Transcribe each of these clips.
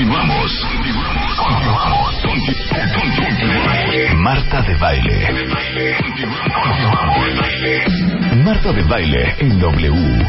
Continuamos. Continuamos. Conti- Continuamos. Marta de baile. Marta de baile en W.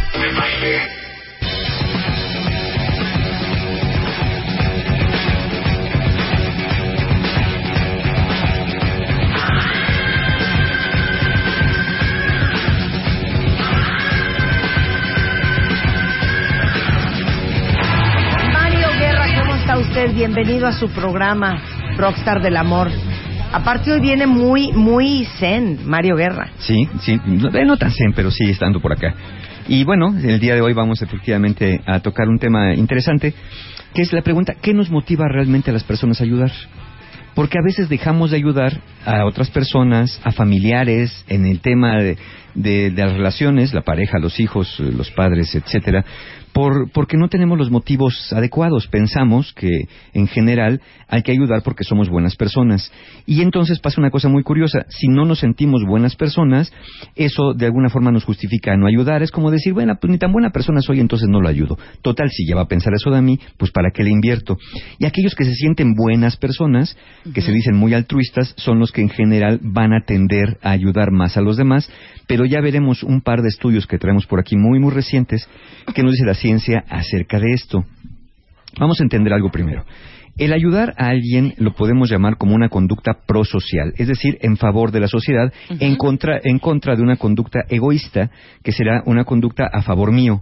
Bienvenido a su programa Rockstar del Amor. Aparte hoy viene muy, muy zen, Mario Guerra. Sí, sí, no, eh, no tan zen, pero sí estando por acá. Y bueno, el día de hoy vamos efectivamente a tocar un tema interesante, que es la pregunta, ¿qué nos motiva realmente a las personas a ayudar? Porque a veces dejamos de ayudar a otras personas, a familiares, en el tema de, de- de las relaciones, la pareja, los hijos, los padres, etcétera, por, porque no tenemos los motivos adecuados. Pensamos que, en general, hay que ayudar porque somos buenas personas. Y entonces pasa una cosa muy curiosa. Si no nos sentimos buenas personas, eso de alguna forma nos justifica no ayudar. Es como decir, bueno, pues ni tan buena persona soy, entonces no lo ayudo. Total, si ya va a pensar eso de mí, pues ¿para qué le invierto? Y aquellos que se sienten buenas personas, que se dicen muy altruistas, son los que en general van a tender a ayudar más a los demás. Pero ya veremos un par de estudios que traemos por aquí muy, muy recientes que nos dice la ciencia acerca de esto. Vamos a entender algo primero. El ayudar a alguien lo podemos llamar como una conducta prosocial, es decir, en favor de la sociedad, en, contra, en contra de una conducta egoísta, que será una conducta a favor mío.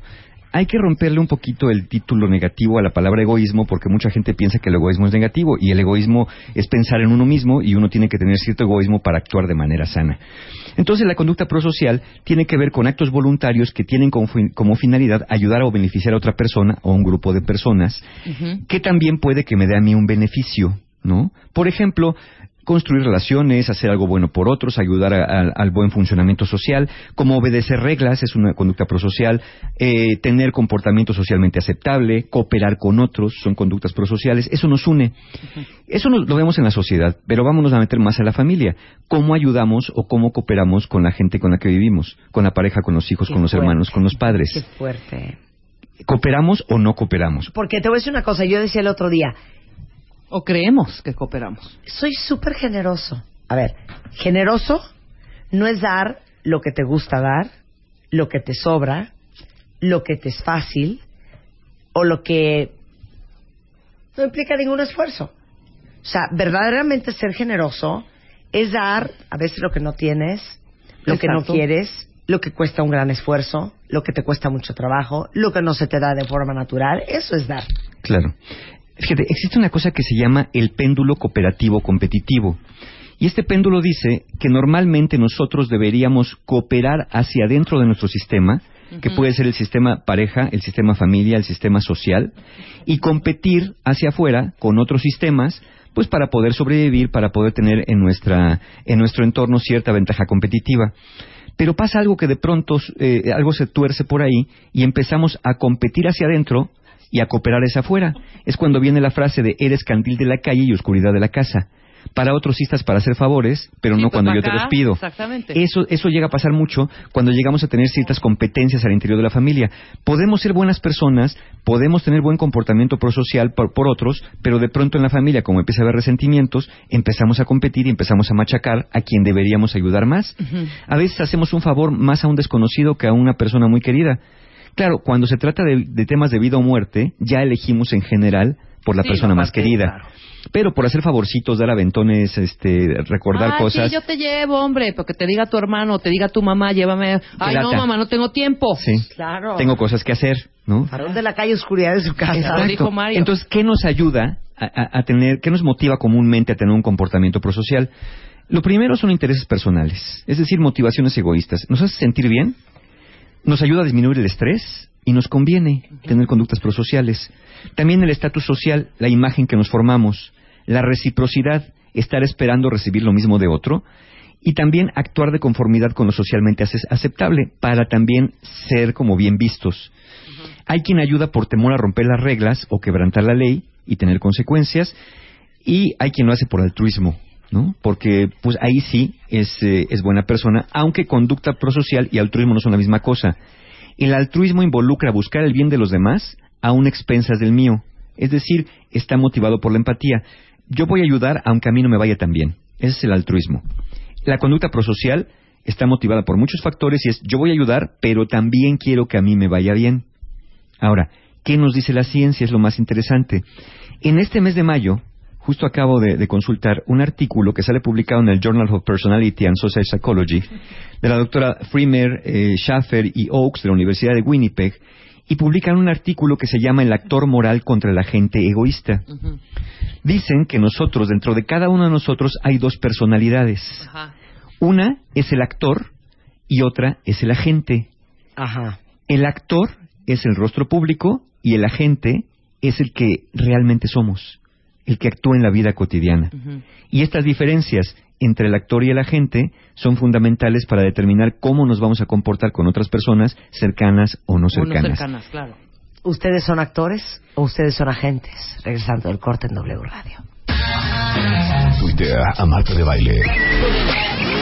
Hay que romperle un poquito el título negativo a la palabra egoísmo porque mucha gente piensa que el egoísmo es negativo y el egoísmo es pensar en uno mismo y uno tiene que tener cierto egoísmo para actuar de manera sana. Entonces la conducta prosocial tiene que ver con actos voluntarios que tienen como, fin- como finalidad ayudar o beneficiar a otra persona o a un grupo de personas que también puede que me dé a mí un beneficio, ¿no? Por ejemplo, construir relaciones, hacer algo bueno por otros, ayudar a- a- al buen funcionamiento social, como obedecer reglas, es una conducta prosocial, eh, tener comportamiento socialmente aceptable, cooperar con otros, son conductas prosociales, eso nos une. Eso nos- lo vemos en la sociedad, pero vámonos a meter más a la familia. ¿Cómo ayudamos o cómo cooperamos con la gente con la que vivimos? Con la pareja, con los hijos, Qué con los hermanos, con los padres. Qué fuerte. ¿Cooperamos o no cooperamos? Porque te voy a decir una cosa, yo decía el otro día, O creemos que cooperamos. soy súper generoso. A ver, generoso no es dar lo que te gusta dar, lo que te sobra, lo que te es fácil o lo que no implica ningún esfuerzo. O sea, verdaderamente ser generoso es dar a veces lo que no tienes, lo que no Exacto. quieres, lo que cuesta un gran esfuerzo, lo que te cuesta mucho trabajo, lo que no se te da de forma natural. Eso es dar. Claro. Fíjate, existe una cosa que se llama el péndulo cooperativo competitivo. Y este péndulo dice que normalmente nosotros deberíamos cooperar hacia adentro de nuestro sistema, que puede ser el sistema pareja, el sistema familia, el sistema social, y competir hacia afuera con otros sistemas, pues para poder sobrevivir, para poder tener en, nuestra, en nuestro entorno cierta ventaja competitiva. Pero pasa algo que de pronto eh, algo se tuerce por ahí y empezamos a competir hacia adentro y a cooperar hacia afuera. Es cuando viene la frase de eres candil de la calle y oscuridad de la casa. Para otros sí estás para hacer favores, pero Sí, no pues cuando yo te los pido. exactamente. Eso, eso llega a pasar mucho cuando llegamos a tener ciertas competencias al interior de la familia. Podemos ser buenas personas, podemos tener buen comportamiento prosocial por, por otros, pero de pronto en la familia, como empieza a haber resentimientos, empezamos a competir y empezamos a machacar a quien deberíamos ayudar más. A veces hacemos un favor más a un desconocido que a una persona muy querida. Claro, cuando se trata de, de temas de vida o muerte, ya elegimos en general por la Sí, persona más querida. claro. Pero por hacer favorcitos, dar aventones, este, recordar Ay, cosas. Sí, yo te llevo, hombre, porque te diga tu hermano, te diga tu mamá, llévame. Ay, no, mamá, no tengo tiempo. Sí. Claro. Tengo cosas que hacer, ¿no? Farol de la calle, oscuridad de su casa. Exacto. dijo Mario. Entonces, ¿qué nos ayuda a, a- a tener, qué nos motiva comúnmente a tener un comportamiento prosocial? Lo primero son intereses personales, es decir, motivaciones egoístas. ¿Nos hace sentir bien? ¿Nos ayuda a disminuir el estrés? y nos conviene tener conductas prosociales. También el estatus social, la imagen que nos formamos, la reciprocidad, estar esperando recibir lo mismo de otro, y también actuar de conformidad con lo socialmente ace- aceptable para también ser como bien vistos. Hay quien ayuda por temor a romper las reglas o quebrantar la ley y tener consecuencias, y hay quien lo hace por altruismo, Porque pues ahí sí es, eh, es buena persona, aunque conducta prosocial y altruismo no son la misma cosa. El altruismo involucra buscar el bien de los demás a un expensas del mío, es decir, está motivado por la empatía. Yo voy a ayudar aunque a mí no me vaya tan bien. Ese es el altruismo. La conducta prosocial está motivada por muchos factores y es yo voy a ayudar, pero también quiero que a mí me vaya bien. Ahora, ¿qué nos dice la ciencia? Es lo más interesante. En este mes de mayo, justo acabo de, de consultar un artículo que sale publicado en el Journal of Personality and Social Psychology de la doctora Freemer, eh, Schaffer y Oakes de la Universidad de Winnipeg y publican un artículo que se llama El actor moral contra la gente egoísta. Dicen que nosotros, dentro de cada uno de nosotros, hay dos personalidades. Ajá. Una es el actor y otra es el agente. Ajá. El actor es el rostro público y el agente es el que realmente somos, el que actúa en la vida cotidiana. Y estas diferencias entre el actor y el agente son fundamentales para determinar cómo nos vamos a comportar con otras personas cercanas o no cercanas. cercanas, claro. ¿Ustedes son actores o ustedes son agentes? Regresando del corte en W Radio. Tuitea a Marta de Baile.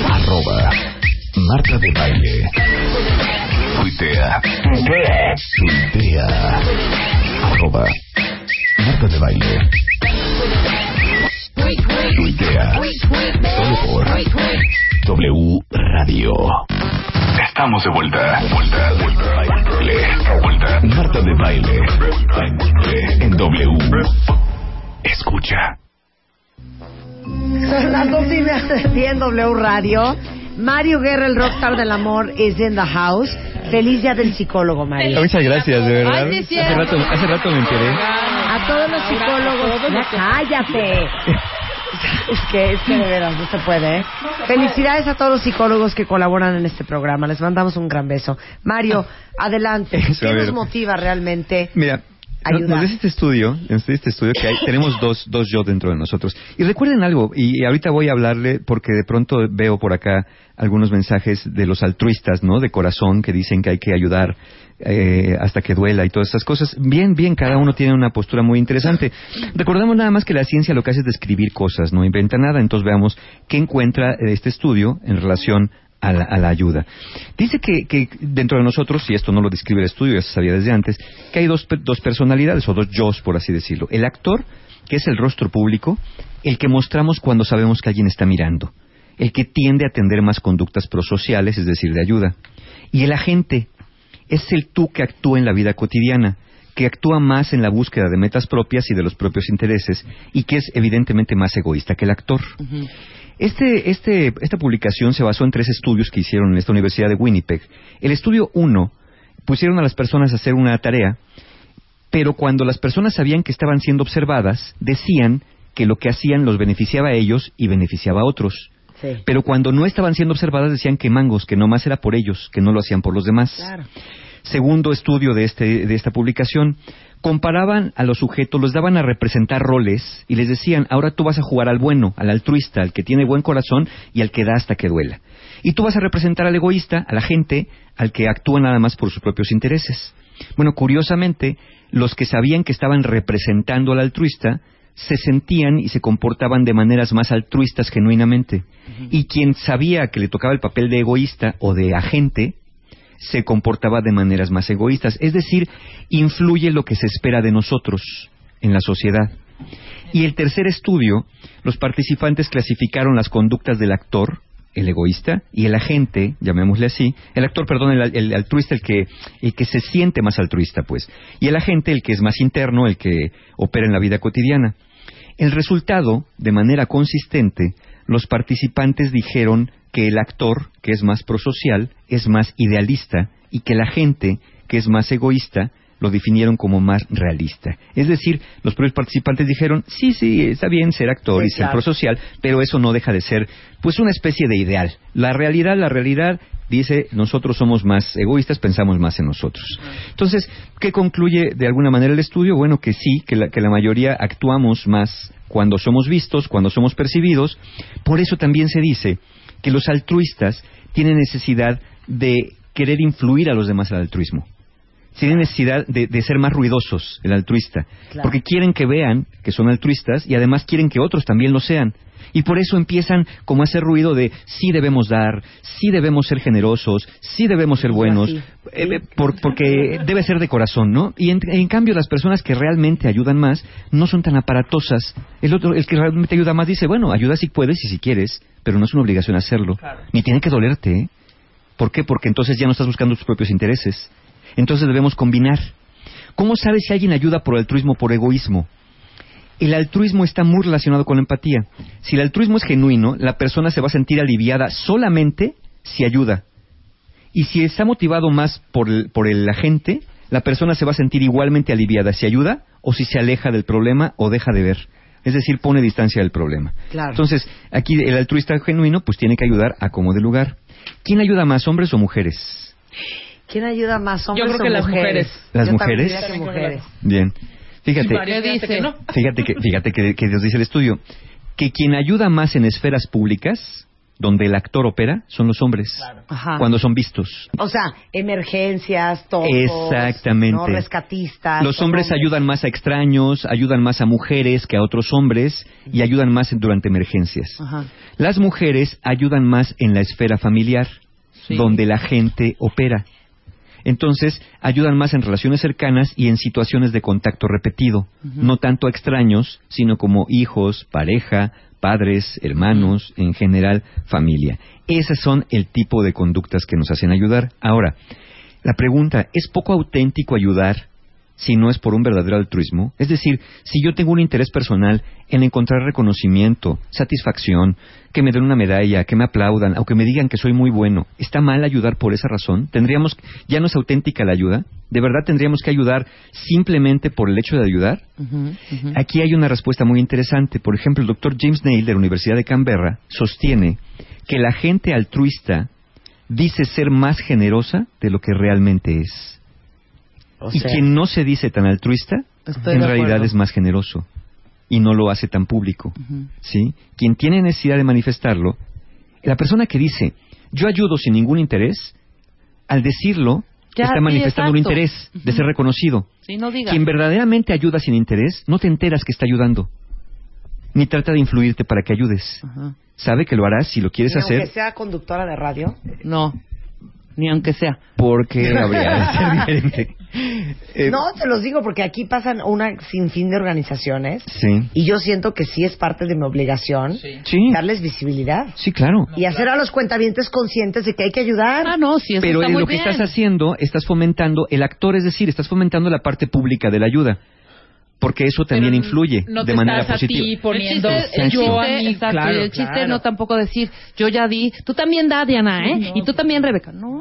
Arroba Marta de Baile. Tuitea. Tuitea. Arroba Marta de Baile. Solo por W Radio. Estamos de vuelta. Vuelta, vuelta, baile. Vuelta. Marta de Baile. En W. Escucha. Son las dos y media en W Radio. Mario Guerra, el rockstar del amor, is in the house. Feliz día del psicólogo, Mario. Muchas gracias, de verdad. Ay, hace, rato, hace rato me enteré. A todos los psicólogos, ya cállate. Es que, es que de veras, no se puede, ¿eh? Felicidades a todos los psicólogos que colaboran en este programa. Les mandamos un gran beso. Mario, adelante. Eso, ¿Qué nos motiva realmente? Mira, nos, Ayudar. nos dice este estudio, este estudio que hay, tenemos dos, dos yo dentro de nosotros. Y recuerden algo, y ahorita voy a hablarle porque de pronto veo por acá algunos mensajes de los altruistas, ¿no? De corazón que dicen que hay que ayudar eh, hasta que duela y todas estas cosas. Bien, bien, cada uno tiene una postura muy interesante. Recordemos nada más que la ciencia lo que hace es describir cosas, no inventa nada. Entonces veamos qué encuentra este estudio en relación a la, a la ayuda. Dice que, que dentro de nosotros, y esto no lo describe el estudio, ya se sabía desde antes, que hay dos, dos personalidades o dos yo, por así decirlo. El actor, que es el rostro público, el que mostramos cuando sabemos que alguien está mirando, el que tiende a atender más conductas prosociales, es decir, de ayuda. Y el agente es el tú que actúa en la vida cotidiana, que actúa más en la búsqueda de metas propias y de los propios intereses, y que es evidentemente más egoísta que el actor. Este, este, esta publicación se basó en tres estudios que hicieron en esta Universidad de Winnipeg. El estudio 1 pusieron a las personas a hacer una tarea, pero cuando las personas sabían que estaban siendo observadas, decían que lo que hacían los beneficiaba a ellos y beneficiaba a otros. Sí. Pero cuando no estaban siendo observadas decían que mangos, que nomás era por ellos, que no lo hacían por los demás. Claro. Segundo estudio de, este, de esta publicación, comparaban a los sujetos, los daban a representar roles y les decían, ahora tú vas a jugar al bueno, al altruista, al que tiene buen corazón y al que da hasta que duela. Y tú vas a representar al egoísta, a la gente, al que actúa nada más por sus propios intereses. Bueno, curiosamente, los que sabían que estaban representando al altruista se sentían y se comportaban de maneras más altruistas genuinamente. Y quien sabía que le tocaba el papel de egoísta o de agente, se comportaba de maneras más egoístas. Es decir, influye lo que se espera de nosotros en la sociedad. Y el tercer estudio, los participantes clasificaron las conductas del actor, el egoísta, y el agente, llamémosle así, el actor, perdón, el, altruista, el que, el que se siente más altruista, pues, y el agente, el que es más interno, el que opera en la vida cotidiana. El resultado, de manera consistente, los participantes dijeron que el actor, que es más prosocial, es más idealista y que la gente, que es más egoísta, lo definieron como más realista. Es decir, los propios participantes dijeron, sí, sí, está bien ser actor Sí, y ser prosocial, pero eso no deja de ser, pues, una especie de ideal. La realidad, la realidad dice, nosotros somos más egoístas, pensamos más en nosotros. Entonces, ¿qué concluye de alguna manera el estudio? Bueno, que sí, que la, que la mayoría actuamos más cuando somos vistos, cuando somos percibidos. Por eso también se dice que los altruistas tienen necesidad de querer influir a los demás al altruismo. Tienen necesidad de, de ser más ruidosos, el altruista. Claro. Porque quieren que vean que son altruistas y además quieren que otros también lo sean. Y por eso empiezan como a hacer ruido de sí debemos dar, sí debemos ser generosos, sí debemos ser buenos, así. eh, eh, por- porque debe ser de corazón, ¿no? Y en, en cambio las personas que realmente ayudan más no son tan aparatosas. El otro, el que realmente ayuda más dice, bueno, ayuda si puedes y si quieres, pero no es una obligación hacerlo. Ni tiene que dolerte, ¿eh? ¿Por qué? Porque entonces ya no estás buscando tus propios intereses. Entonces debemos combinar. ¿Cómo sabes si alguien ayuda por altruismo o por egoísmo? El altruismo está muy relacionado con la empatía. Si el altruismo es genuino, la persona se va a sentir aliviada solamente si ayuda. Y si está motivado más por el, por el agente, la persona se va a sentir igualmente aliviada si ayuda o si se aleja del problema o deja de ver. Es decir, pone distancia del problema. Claro. Entonces, aquí el altruista genuino pues tiene que ayudar a como de lugar. ¿Quién ayuda más, hombres o mujeres? ¿Quién ayuda más, hombres creo que o las mujeres? mujeres. ¿Las Yo mujeres? diría que mujeres. Bien. Fíjate, ¿Qué dice? fíjate que, fíjate que, que Dios dice el estudio, que quien ayuda más en esferas públicas, donde el actor opera, son los hombres, Ajá. cuando son vistos. O sea, emergencias, todos. Exactamente. ¿no? Rescatistas. Los hombres ayudan más a extraños, ayudan más a mujeres que a otros hombres y ayudan más en- durante emergencias. Ajá. Las mujeres ayudan más en la esfera familiar, Sí. donde la gente opera. Entonces, ayudan más en relaciones cercanas y en situaciones de contacto repetido, no tanto a extraños, sino como hijos, pareja, padres, hermanos, en general, familia. Esas son el tipo de conductas que nos hacen ayudar. Ahora, la pregunta, ¿es poco auténtico ayudar si no es por un verdadero altruismo? Es decir, si yo tengo un interés personal en encontrar reconocimiento, satisfacción, que me den una medalla, que me aplaudan, o que me digan que soy muy bueno, ¿está mal ayudar por esa razón? ¿Tendríamos, ya no es auténtica la ayuda? ¿De verdad tendríamos que ayudar simplemente por el hecho de ayudar? Aquí hay una respuesta muy interesante. Por ejemplo, el doctor James Nail de la Universidad de Canberra sostiene que la gente altruista dice ser más generosa de lo que realmente es. O y quien no se dice tan altruista, en realidad acuerdo. es más generoso y no lo hace tan público. ¿sí? Quien tiene necesidad de manifestarlo, la persona que dice, yo ayudo sin ningún interés, al decirlo, Ya, está sí, manifestando un interés de ser reconocido. Sí, no digas. Quien verdaderamente ayuda sin interés, no te enteras que está ayudando, ni trata de influirte para que ayudes. Ajá. Sabe que lo harás si lo quieres hacer, sea conductora de radio. No, ni aunque sea. porque habría de ser diferente. Eh, No, te los digo porque aquí pasan una sinfín de organizaciones Sí, y yo siento que sí es parte de mi obligación sí, darles visibilidad sí, claro. y hacer a los cuentavientes conscientes de que hay que ayudar. Ah, no, sí, eso Pero está eh, muy lo que estás haciendo, estás fomentando el actor, es decir, estás fomentando la parte pública de la ayuda. Porque eso también Pero influye no de te manera estás a positiva. ti poniendo el chiste, el yo chiste, a mí, exacto, claro, y el chiste claro. no tampoco decir, yo ya di, tú también da, Diana, ¿eh? y tú también, Rebeca. No,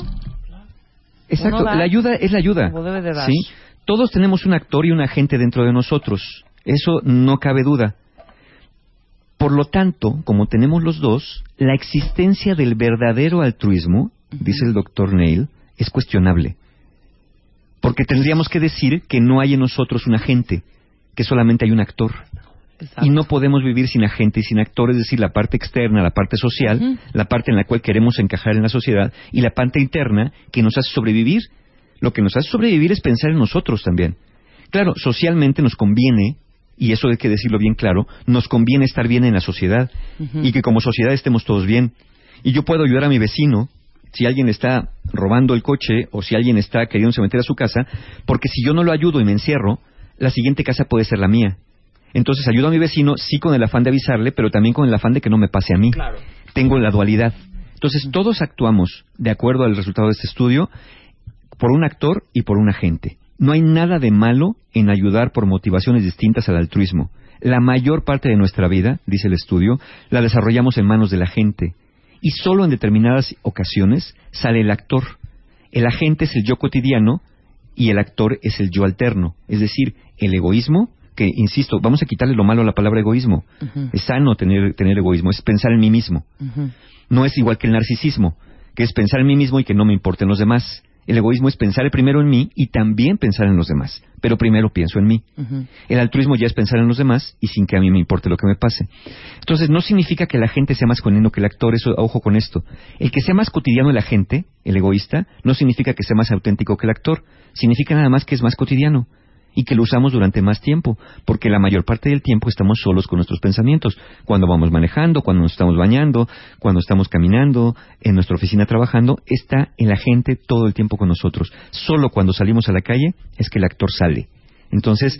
Exacto, da la ayuda es la ayuda. como debe de dar. ¿sí? Todos tenemos un actor y un agente dentro de nosotros. Eso no cabe duda. Por lo tanto, como tenemos los dos, la existencia del verdadero altruismo, dice el doctor Neil, es cuestionable. Porque tendríamos que decir que no hay en nosotros un agente, que solamente hay un actor. Exacto. Y no podemos vivir sin agente y sin actor, es decir, la parte externa, la parte social, la parte en la cual queremos encajar en la sociedad, y la parte interna que nos hace sobrevivir. Lo que nos hace sobrevivir es pensar en nosotros también. Claro, socialmente nos conviene, y eso hay que decirlo bien claro, nos conviene estar bien en la sociedad, y que como sociedad estemos todos bien. Y yo puedo ayudar a mi vecino si alguien está robando el coche o si alguien está queriéndose meter a su casa, porque si yo no lo ayudo y me encierro, la siguiente casa puede ser la mía. Entonces ayudo a mi vecino, sí con el afán de avisarle, pero también con el afán de que no me pase a mí. Tengo la dualidad. Entonces todos actuamos de acuerdo al resultado de este estudio por un actor y por un agente. No hay nada de malo en ayudar por motivaciones distintas al altruismo. La mayor parte de nuestra vida, dice el estudio, la desarrollamos en manos de la gente. Y solo en determinadas ocasiones sale el actor. El agente es el yo cotidiano y el actor es el yo alterno. Es decir, el egoísmo, que, insisto, vamos a quitarle lo malo a la palabra egoísmo. Es sano tener, tener egoísmo, es pensar en mí mismo. No es igual que el narcisismo, que es pensar en mí mismo y que no me importen los demás. El egoísmo es pensar primero en mí y también pensar en los demás, pero primero pienso en mí. El altruismo ya es pensar en los demás y sin que a mí me importe lo que me pase. Entonces, no significa que la gente sea más cotidiano que el actor, eso, ojo con esto. El que sea más cotidiano el agente, el egoísta, no significa que sea más auténtico que el actor, significa nada más que es más cotidiano y que lo usamos durante más tiempo, porque la mayor parte del tiempo estamos solos con nuestros pensamientos, cuando vamos manejando, cuando nos estamos bañando, cuando estamos caminando, en nuestra oficina trabajando, está el agente todo el tiempo con nosotros. Solo cuando salimos a la calle es que el actor sale. Entonces,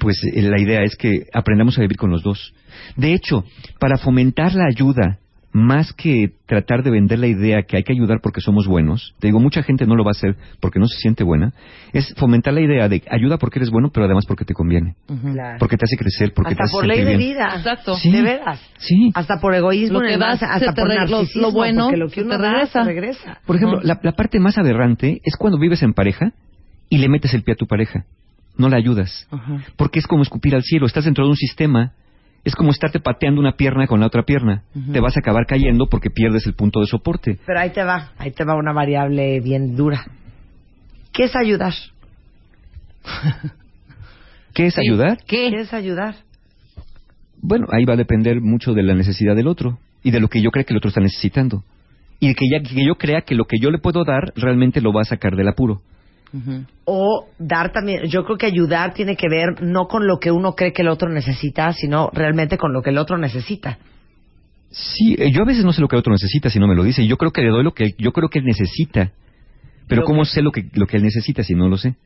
pues eh, la idea es que aprendamos a vivir con los dos. De hecho, para fomentar la ayuda más que tratar de vender la idea que hay que ayudar porque somos buenos, te digo, mucha gente no lo va a hacer porque no se siente buena, es fomentar la idea de ayuda porque eres bueno, pero además porque te conviene, Claro. porque te hace crecer, porque hasta te hace por ley sentir de bien. vida. Exacto. Sí. De veras. Sí. Hasta por egoísmo, Lo que das, hasta se por re- lo- lo narcisismo, bueno, porque lo que uno te regresa. regresa. Por ejemplo, la, la parte más aberrante es cuando vives en pareja y le metes el pie a tu pareja. No la ayudas. Porque es como escupir al cielo. Estás dentro de un sistema. Es como estarte pateando una pierna con la otra pierna. Te vas a acabar cayendo porque pierdes el punto de soporte. Pero ahí te va, ahí te va una variable bien dura. ¿Qué es ayudar? ¿Qué es ayudar? ¿Qué ¿Qué? es ayudar? Bueno, ahí va a depender mucho de la necesidad del otro y de lo que yo crea que el otro está necesitando. Y de que, ya, que yo crea que lo que yo le puedo dar realmente lo va a sacar del apuro. O dar también, yo creo que ayudar tiene que ver no con lo que uno cree que el otro necesita, sino realmente con lo que el otro necesita. Sí, eh, yo a veces no sé lo que el otro necesita si no me lo dice. Yo creo que le doy lo que yo creo que él necesita. Pero Lo ¿cómo sé lo que, lo que él necesita si no lo sé?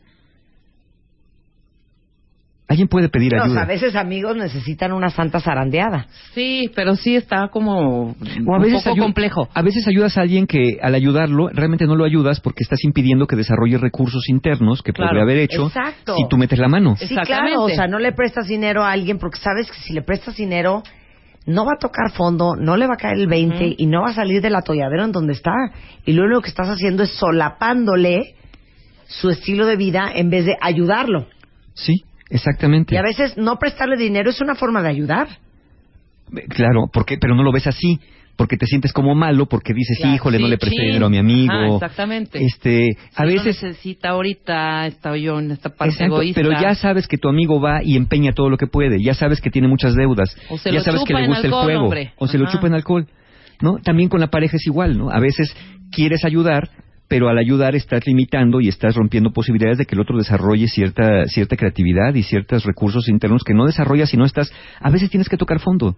Alguien puede pedir No, o sea, ayuda. a veces amigos necesitan una santa zarandeada. Sí, pero sí está como O a un veces poco ayu- complejo. A veces ayudas a alguien que al ayudarlo realmente no lo ayudas porque estás impidiendo que desarrolle recursos internos que Claro. podría haber hecho Exacto. si tú metes la mano. Sí, Exactamente. claro, o sea, no le prestas dinero a alguien porque sabes que si le prestas dinero no va a tocar fondo, no le va a caer el 20 y no va a salir del atolladero en donde está. Y lo único que estás haciendo es solapándole su estilo de vida en vez de ayudarlo. Sí, exactamente. Y a veces no prestarle dinero es una forma de ayudar. Claro, porque, pero no lo ves así, porque te sientes como malo, porque dices, Claro, híjole, no Sí, le presté dinero a mi amigo. Ajá, exactamente. Este, a Si veces necesita ahorita, está yo en esta parte Exacto, egoísta. pero ya sabes que tu amigo va y empeña todo lo que puede, ya sabes que tiene muchas deudas, O se ya lo sabes que chupa le en gusta alcohol, el juego, hombre. o se lo chupa en alcohol, ¿no? También con la pareja es igual, ¿no? A veces quieres ayudar, pero al ayudar estás limitando y estás rompiendo posibilidades de que el otro desarrolle cierta cierta creatividad y ciertos recursos internos que no desarrolla si no estás, a veces tienes que tocar fondo.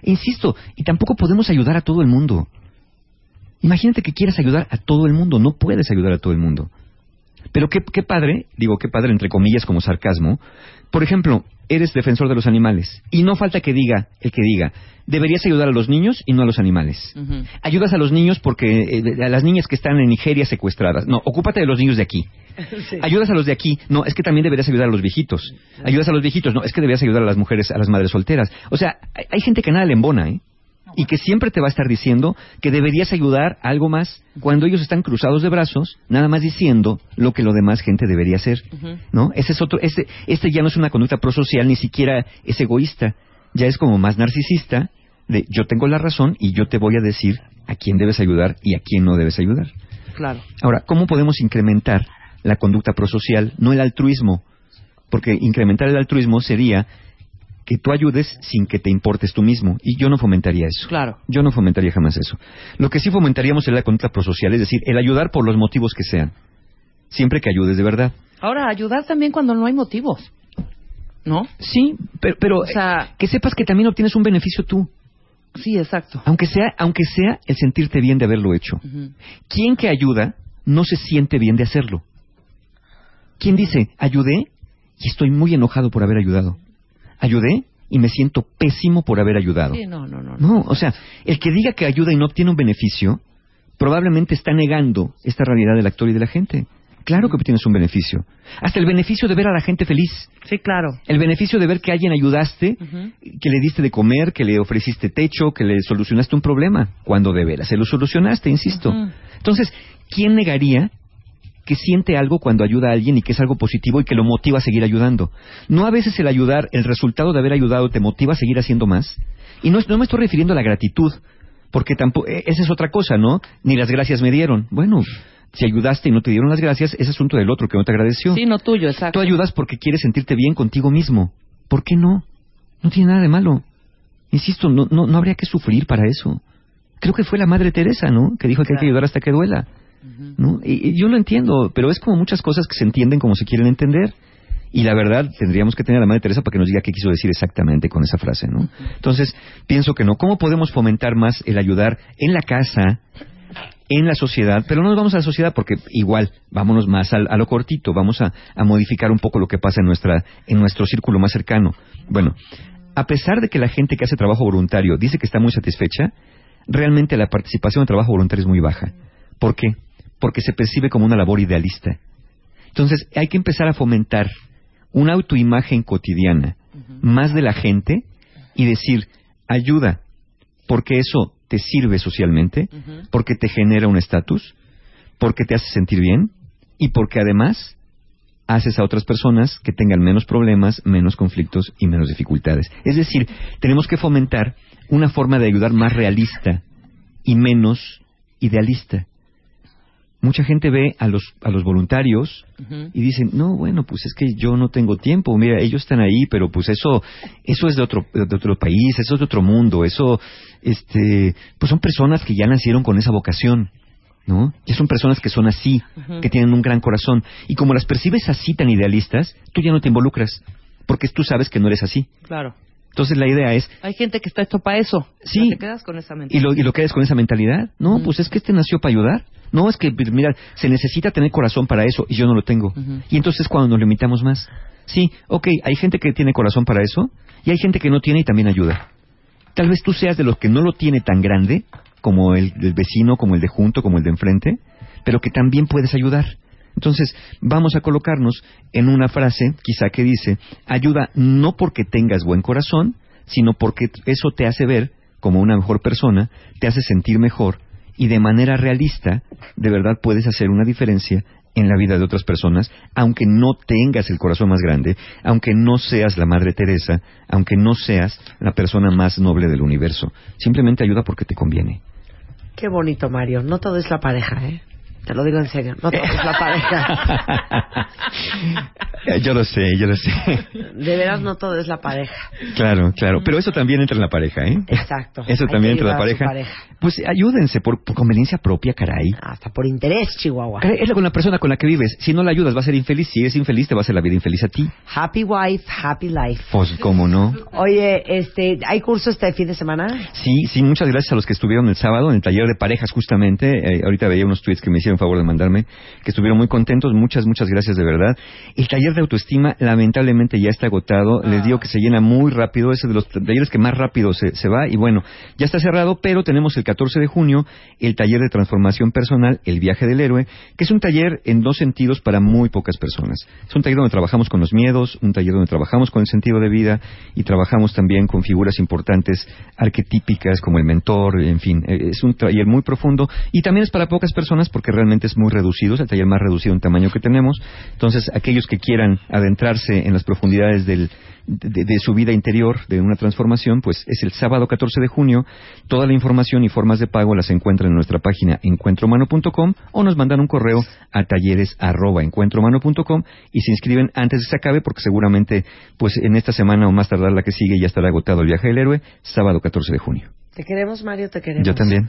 Insisto, y tampoco podemos ayudar a todo el mundo. Imagínate que quieras ayudar a todo el mundo, no puedes ayudar a todo el mundo. Pero qué, qué padre, digo qué padre entre comillas como sarcasmo. Por ejemplo, eres defensor de los animales y no falta que diga, el que diga, deberías ayudar a los niños y no a los animales. Ayudas a los niños porque eh, a las niñas que están en Nigeria secuestradas. No, ocúpate de los niños de aquí. Ayudas a los de aquí. No, es que también deberías ayudar a los viejitos. Ayudas a los viejitos. No, es que deberías ayudar a las mujeres, a las madres solteras. O sea, hay, hay gente que nada le embona, ¿eh? Y que siempre te va a estar diciendo que deberías ayudar a algo más cuando ellos están cruzados de brazos, nada más diciendo lo que lo demás gente debería hacer, ¿no? Ese es otro, este, este ya no es una conducta prosocial, ni siquiera es egoísta, ya es como más narcisista de yo tengo la razón y yo te voy a decir a quién debes ayudar y a quién no debes ayudar. Claro. Ahora, ¿cómo podemos incrementar la conducta prosocial, no el altruismo? Porque incrementar el altruismo sería que tú ayudes sin que te importes tú mismo. Y yo no fomentaría eso. Claro. Yo no fomentaría jamás eso. Lo que sí fomentaríamos es la conducta prosocial, es decir, el ayudar por los motivos que sean. Siempre que ayudes de verdad. Ahora, ayudar también cuando no hay motivos. ¿No? Sí, pero, pero, O sea- eh, que sepas que también obtienes un beneficio tú. Sí, exacto. Aunque sea, aunque sea el sentirte bien de haberlo hecho. Ujú. ¿Quién que ayuda no se siente bien de hacerlo? ¿Quién dice, ayudé y estoy muy enojado por haber ayudado? Ayudé y me siento pésimo por haber ayudado. Sí, no, no, no. no. No, o sea, el que diga que ayuda y no obtiene un beneficio, probablemente está negando esta realidad del actor y de la gente. Claro que obtienes un beneficio. Hasta el beneficio de ver a la gente feliz. Sí, claro. El beneficio de ver que a alguien ayudaste, que le diste de comer, que le ofreciste techo, que le solucionaste un problema, cuando de veras se lo solucionaste, insisto. Entonces, ¿quién negaría que siente algo cuando ayuda a alguien y que es algo positivo y que lo motiva a seguir ayudando. No a veces el ayudar, el resultado de haber ayudado te motiva a seguir haciendo más. Y no, no me estoy refiriendo a la gratitud, porque tampoco, eh, esa es otra cosa, ¿no? Ni las gracias me dieron. Bueno, si ayudaste y no te dieron las gracias, es asunto del otro que no te agradeció. Sí, no tuyo, exacto. Tú ayudas porque quieres sentirte bien contigo mismo. ¿Por qué no? No tiene nada de malo. Insisto, no, no, no habría que sufrir para eso. Creo que fue la Madre Teresa, ¿no? Que dijo que hay que ayudar hasta que duela. ¿No? Y, yo lo entiendo, pero es como muchas cosas que se entienden como se quieren entender. Y la verdad, tendríamos que tener a la Madre Teresa para que nos diga qué quiso decir exactamente con esa frase, ¿no? Entonces, pienso que no. ¿Cómo podemos fomentar más el ayudar en la casa, en la sociedad? Pero no nos vamos a la sociedad porque igual, vámonos más a, lo cortito, vamos a, a modificar un poco lo que pasa en, nuestra, en nuestro círculo más cercano. Bueno, a pesar de que la gente que hace trabajo voluntario dice que está muy satisfecha, realmente la participación en trabajo voluntario es muy baja. ¿Por qué? Porque se percibe como una labor idealista. Entonces, hay que empezar a fomentar una autoimagen cotidiana más de la gente y decir, ayuda, porque eso te sirve socialmente, porque te genera un estatus, porque te hace sentir bien y porque además haces a otras personas que tengan menos problemas, menos conflictos y menos dificultades. Es decir, tenemos que fomentar una forma de ayudar más realista y menos idealista. Mucha gente ve a los, a los voluntarios y dicen, no, bueno, pues es que yo no tengo tiempo, mira, ellos están ahí, pero pues eso, eso es de otro, de otro país, eso es de otro mundo, eso, este, pues son personas que ya nacieron con esa vocación, ¿no? Ya son personas que son así, que tienen un gran corazón, y como las percibes así tan idealistas, tú ya no te involucras, porque tú sabes que no eres así. Claro. Entonces la idea es, Hay gente que está hecho para eso. Sí. Te quedas con esa mente. y lo, y lo quedas con esa mentalidad, no, pues es que este nació para ayudar. No, es que, mira, se necesita tener corazón para eso y yo no lo tengo. Y entonces es cuando nos limitamos más. Sí, ok, hay gente que tiene corazón para eso y hay gente que no tiene y también ayuda. Tal vez tú seas de los que no lo tiene tan grande como el del vecino, como el de junto, como el de enfrente, pero que también puedes ayudar. Entonces, vamos a colocarnos en una frase, quizá que dice, ayuda no porque tengas buen corazón, sino porque eso te hace ver como una mejor persona, te hace sentir mejor y de manera realista, de verdad puedes hacer una diferencia en la vida de otras personas, aunque no tengas el corazón más grande, aunque no seas la Madre Teresa, aunque no seas la persona más noble del universo. Simplemente ayuda porque te conviene. Qué bonito, Mario. No todo es la pareja, ¿eh? Te lo digo en serio. No todo es la pareja. Eh, yo lo sé, yo lo sé. De veras, no todo es la pareja. Claro, claro. Pero eso también entra en la pareja, ¿eh? Exacto. Eso Hay también entra en la ayudar a su pareja. Pues ayúdense por, por conveniencia propia, caray. Hasta por interés, Chihuahua. Es la con la persona con la que vives. Si no la ayudas, va a ser infeliz. Si eres infeliz, te va a hacer la vida infeliz a ti. Happy wife, happy life. Pues, ¿cómo no? Oye, este, ¿hay curso este fin de semana? Sí, sí, muchas gracias a los que estuvieron el sábado en el taller de parejas, justamente. Eh, ahorita veía unos tweets que me hicieron favor de mandarme, que estuvieron muy contentos. Muchas, muchas gracias de verdad. El taller de autoestima, lamentablemente, ya está agotado. Les digo que se llena muy rápido. Es de los talleres que más rápido se, se va. Y bueno, ya está cerrado, pero tenemos el 14 de junio el taller de transformación personal, el viaje del héroe, que es un taller en dos sentidos para muy pocas personas. Es un taller donde trabajamos con los miedos, un taller donde trabajamos con el sentido de vida y trabajamos también con figuras importantes arquetípicas como el mentor, en fin, eh, es un taller muy profundo y también es para pocas personas porque realmente es muy reducido, es el taller más reducido en tamaño que tenemos. Entonces, aquellos que quieran adentrarse en las profundidades del, de, de su vida interior, de una transformación, pues es el sábado 14 de junio. Toda la información y formas de pago las encuentran en nuestra página encuentromano.com o nos mandan un correo a talleres arroba y se inscriben antes de que se acabe porque seguramente pues en esta semana o más tardar la que sigue ya estará agotado el viaje del héroe, sábado 14 de junio. Te queremos, Mario, te queremos. Yo también.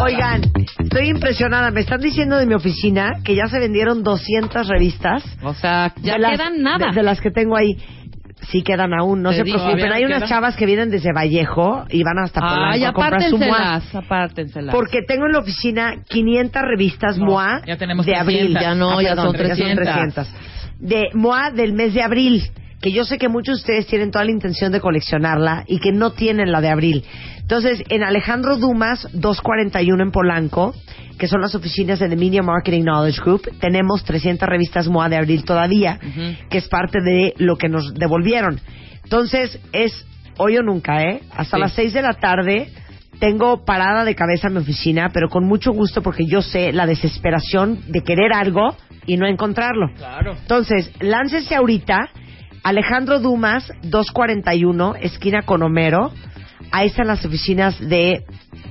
Oigan, estoy impresionada. Me están diciendo de mi oficina que ya se vendieron 200 revistas. O sea, ya las- quedan nada. De, de las que tengo ahí. Sí quedan aún, no Te se digo, preocupen. Hay unas chavas que vienen desde Vallejo y van hasta Polanco Ay, a comprar su MOA. apártenselas, apártenselas. Porque tengo en la oficina 500 revistas No, MOA ya tenemos de abril. 300. Ya no, Ah, ya perdón, son 300. De MOA del mes de abril. Que yo sé que muchos de ustedes tienen toda la intención de coleccionarla y que no tienen la de abril. Entonces, en Alejandro Dumas 241 en Polanco, que son las oficinas de The Media Marketing Knowledge Group, tenemos 300 revistas MOA de abril todavía, que es parte de lo que nos devolvieron. Entonces, es hoy o nunca, ¿eh? Hasta Sí. las 6 de la tarde tengo parada de cabeza en mi oficina, pero con mucho gusto porque yo sé la desesperación de querer algo y no encontrarlo. Claro. Entonces, láncese ahorita, Alejandro Dumas, 241, esquina con Homero. Ahí están las oficinas de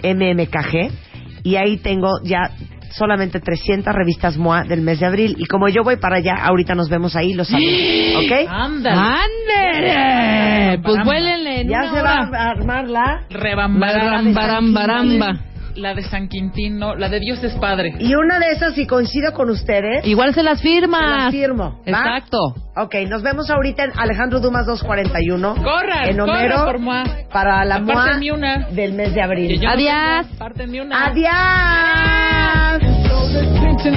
MMKG. Y ahí tengo ya solamente 300 revistas MOA del mes de abril. Y como yo voy para allá, ahorita nos vemos ahí los saludos. ¿Ok? Ándale. ¡Ándele! Pues vuélenle en Ya se hora. va a armar la... Rebambaramba. La de San Quintino, la de Dios es Padre. Y una de esas, si coincido con ustedes, Igual se las se firmas. las firmo. ¿va? Exacto. Ok, nos vemos ahorita en Alejandro Dumas 241. Corran, en Homero corran por MOA. para la MOA una. del mes de abril. No Adiós. Apártenme una. Adiós. Tension